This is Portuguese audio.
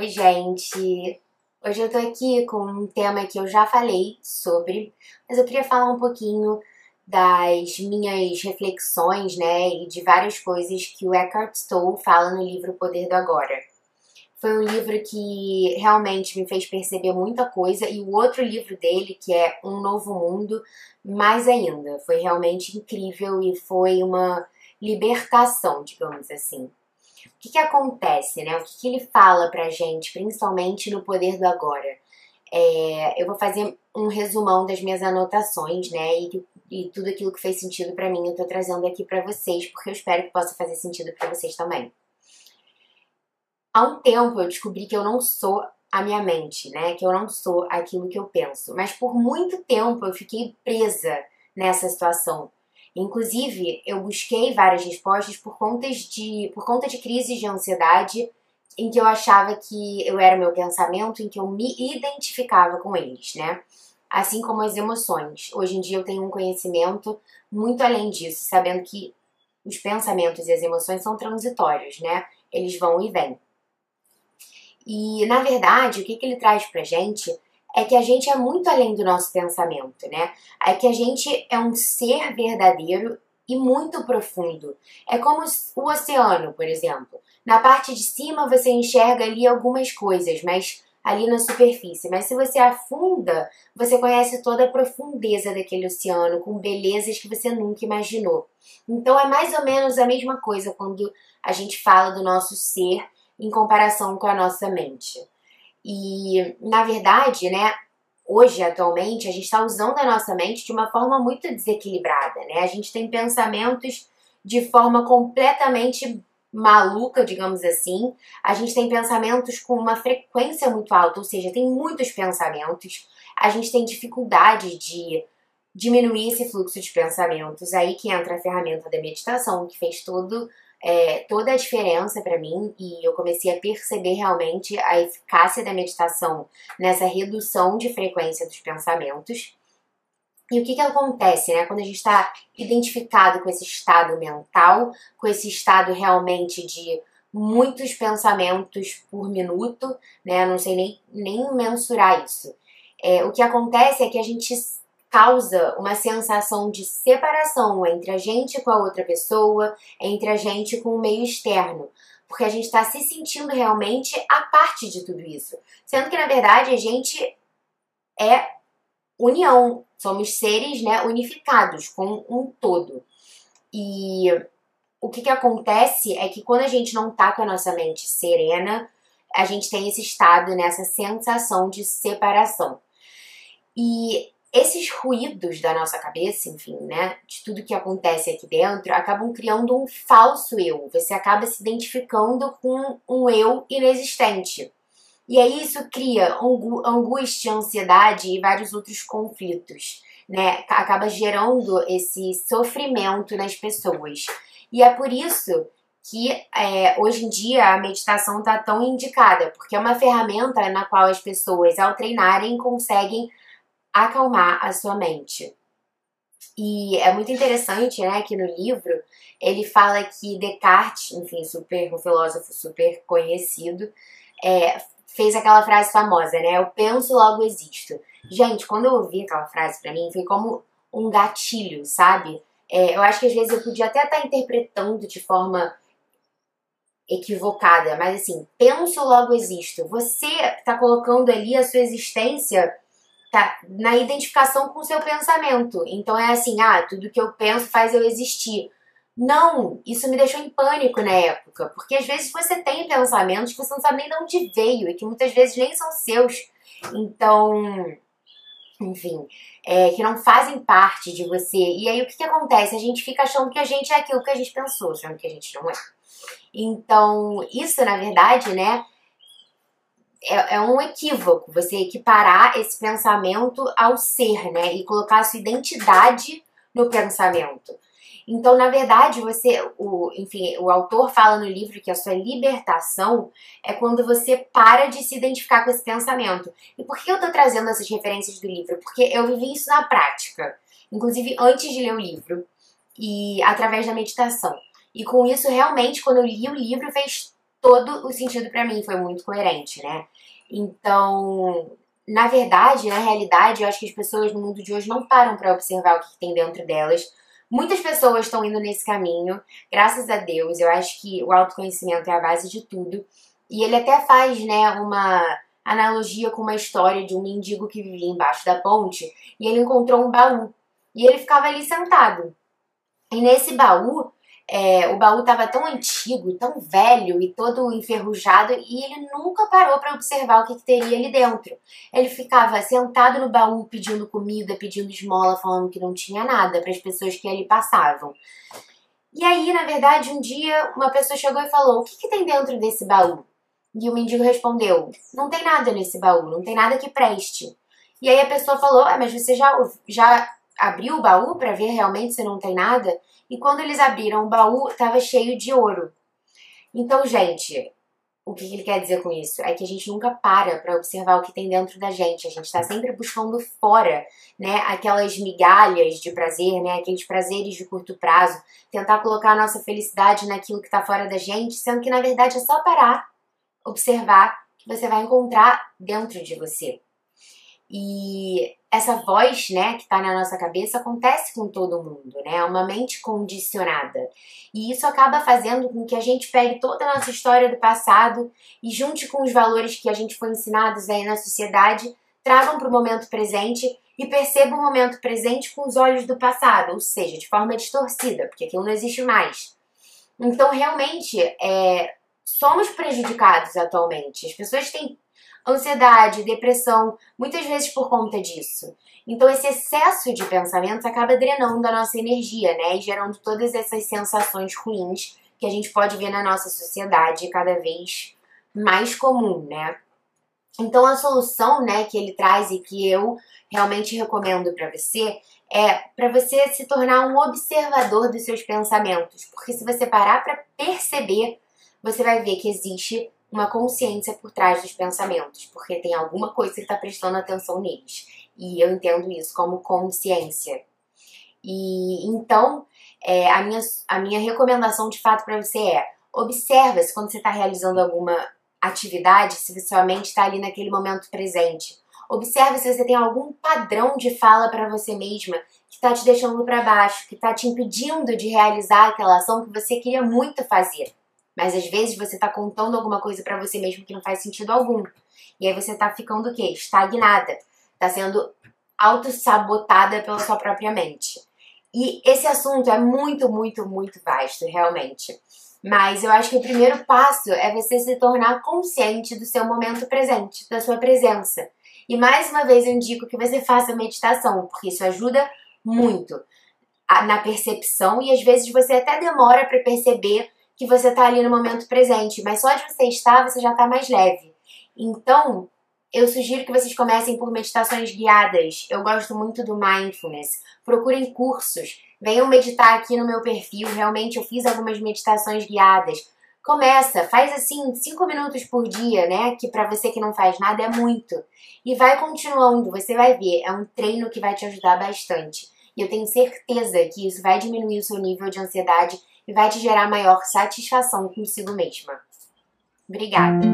Oi, gente! Hoje eu tô aqui com um tema que eu já falei sobre, mas eu queria falar um pouquinho das minhas reflexões, né, e de várias coisas que o Eckhart Tolle fala no livro O Poder do Agora. Foi um livro que realmente me fez perceber muita coisa e o outro livro dele, que é Um Novo Mundo, mais ainda. Foi realmente incrível e foi uma libertação, digamos assim. O que, que acontece, né? O que, que ele fala pra gente, principalmente no Poder do Agora? É, eu vou fazer um resumão das minhas anotações, né? E, e tudo aquilo que fez sentido para mim eu tô trazendo aqui para vocês, porque eu espero que possa fazer sentido para vocês também. Há um tempo eu descobri que eu não sou a minha mente, né? Que eu não sou aquilo que eu penso. Mas por muito tempo eu fiquei presa nessa situação. Inclusive, eu busquei várias respostas por, contas de, por conta de crises de ansiedade em que eu achava que eu era meu pensamento, em que eu me identificava com eles, né? Assim como as emoções. Hoje em dia eu tenho um conhecimento muito além disso, sabendo que os pensamentos e as emoções são transitórios, né? Eles vão e vêm. E, na verdade, o que, que ele traz pra gente é que a gente é muito além do nosso pensamento, né? É que a gente é um ser verdadeiro e muito profundo. É como o oceano, por exemplo. Na parte de cima você enxerga ali algumas coisas, mas ali na superfície. Mas se você afunda, você conhece toda a profundeza daquele oceano, com belezas que você nunca imaginou. Então é mais ou menos a mesma coisa quando a gente fala do nosso ser em comparação com a nossa mente. E, na verdade, né, hoje, atualmente, a gente está usando a nossa mente de uma forma muito desequilibrada, né? A gente tem pensamentos de forma completamente maluca, digamos assim. A gente tem pensamentos com uma frequência muito alta, ou seja, tem muitos pensamentos. A gente tem dificuldade de diminuir esse fluxo de pensamentos. Aí que entra a ferramenta da meditação, que fez todo é, toda a diferença para mim e eu comecei a perceber realmente a eficácia da meditação nessa redução de frequência dos pensamentos. E o que, que acontece, né? Quando a gente está identificado com esse estado mental, com esse estado realmente de muitos pensamentos por minuto, né? Não sei nem, nem mensurar isso. É, o que acontece é que a gente causa uma sensação de separação entre a gente com a outra pessoa, entre a gente com o meio externo. Porque a gente está se sentindo realmente a parte de tudo isso. Sendo que, na verdade, a gente é união. Somos seres né, unificados com um todo. E o que, que acontece é que quando a gente não tá com a nossa mente serena, a gente tem esse estado, né, sensação de separação. E esses ruídos da nossa cabeça, enfim, né, de tudo que acontece aqui dentro, acabam criando um falso eu. Você acaba se identificando com um eu inexistente. E aí isso cria angústia, ansiedade e vários outros conflitos, né? Acaba gerando esse sofrimento nas pessoas. E é por isso que é, hoje em dia a meditação está tão indicada, porque é uma ferramenta na qual as pessoas, ao treinarem, conseguem acalmar a sua mente. E é muito interessante, né, que no livro ele fala que Descartes, enfim, super, um filósofo super conhecido, é, fez aquela frase famosa, né, eu penso, logo existo. Gente, quando eu ouvi aquela frase para mim, foi como um gatilho, sabe? É, eu acho que às vezes eu podia até estar tá interpretando de forma equivocada, mas assim, penso, logo existo. Você está colocando ali a sua existência tá na identificação com o seu pensamento. Então é assim, ah, tudo que eu penso faz eu existir. Não, isso me deixou em pânico na época, porque às vezes você tem pensamentos que você não sabe nem de onde veio e que muitas vezes nem são seus. Então, enfim, é, que não fazem parte de você. E aí o que, que acontece? A gente fica achando que a gente é aquilo que a gente pensou, achando que a gente não é. Então, isso na verdade, né, é, é, um equívoco você equiparar esse pensamento ao ser, né? E colocar a sua identidade no pensamento. Então, na verdade, você, o, enfim, o autor fala no livro que a sua libertação é quando você para de se identificar com esse pensamento. E por que eu tô trazendo essas referências do livro? Porque eu vivi isso na prática, inclusive antes de ler o livro e através da meditação. E com isso, realmente, quando eu li o livro, fez todo o sentido para mim, foi muito coerente, né? Então, na verdade, na realidade, eu acho que as pessoas no mundo de hoje não param para observar o que tem dentro delas. Muitas pessoas estão indo nesse caminho, graças a Deus. Eu acho que o autoconhecimento é a base de tudo. E ele até faz, né, uma analogia com uma história de um mendigo que vivia embaixo da ponte e ele encontrou um baú. E ele ficava ali sentado. E nesse baú é, o baú estava tão antigo, tão velho e todo enferrujado e ele nunca parou para observar o que, que, teria ali dentro. Ele ficava sentado no baú pedindo comida, pedindo esmola, falando que não tinha nada para as pessoas que ali passavam. E aí, na verdade, um dia uma pessoa chegou e falou: O que, que tem dentro desse baú? E o mendigo respondeu: Não tem nada nesse baú, não tem nada que preste. E aí a pessoa falou: ah, Mas você já, já abriu o baú para ver realmente se não tem nada? E quando eles abriram o baú, estava cheio de ouro. Então, gente, o que ele quer dizer com isso? É que a gente nunca para para observar o que tem dentro da gente. A gente está sempre buscando fora, né? Aquelas migalhas de prazer, né? Aqueles prazeres de curto prazo. Tentar colocar a nossa felicidade naquilo que está fora da gente, sendo que na verdade é só parar, observar que você vai encontrar dentro de você. E essa voz, né, que está na nossa cabeça acontece com todo mundo, né? É uma mente condicionada. E isso acaba fazendo com que a gente pegue toda a nossa história do passado e junte com os valores que a gente foi ensinados aí na sociedade, tragam para o momento presente e perceba o momento presente com os olhos do passado, ou seja, de forma distorcida, porque aquilo não existe mais. Então, realmente, é, somos prejudicados atualmente. As pessoas têm ansiedade, depressão, muitas vezes por conta disso. Então esse excesso de pensamentos acaba drenando a nossa energia, né, e gerando todas essas sensações ruins que a gente pode ver na nossa sociedade cada vez mais comum, né? Então a solução, né, que ele traz e que eu realmente recomendo para você é para você se tornar um observador dos seus pensamentos, porque se você parar para perceber, você vai ver que existe uma consciência por trás dos pensamentos, porque tem alguma coisa que está prestando atenção neles. E eu entendo isso como consciência. E então, é, a, minha, a minha recomendação de fato para você é: observa se quando você está realizando alguma atividade, se sua mente está ali naquele momento presente. Observe se você tem algum padrão de fala para você mesma que está te deixando para baixo, que está te impedindo de realizar aquela ação que você queria muito fazer. Mas às vezes você tá contando alguma coisa para você mesmo que não faz sentido algum. E aí você tá ficando o quê? Estagnada. Tá sendo auto-sabotada pela sua própria mente. E esse assunto é muito, muito, muito vasto, realmente. Mas eu acho que o primeiro passo é você se tornar consciente do seu momento presente, da sua presença. E mais uma vez eu indico que você faça meditação, porque isso ajuda muito na percepção e às vezes você até demora para perceber que você está ali no momento presente, mas só de você estar, você já está mais leve. Então, eu sugiro que vocês comecem por meditações guiadas. Eu gosto muito do mindfulness. Procurem cursos. Venham meditar aqui no meu perfil. Realmente eu fiz algumas meditações guiadas. Começa, faz assim cinco minutos por dia, né? Que para você que não faz nada é muito. E vai continuando, você vai ver. É um treino que vai te ajudar bastante. E eu tenho certeza que isso vai diminuir o seu nível de ansiedade e vai te gerar maior satisfação consigo mesma. Obrigada!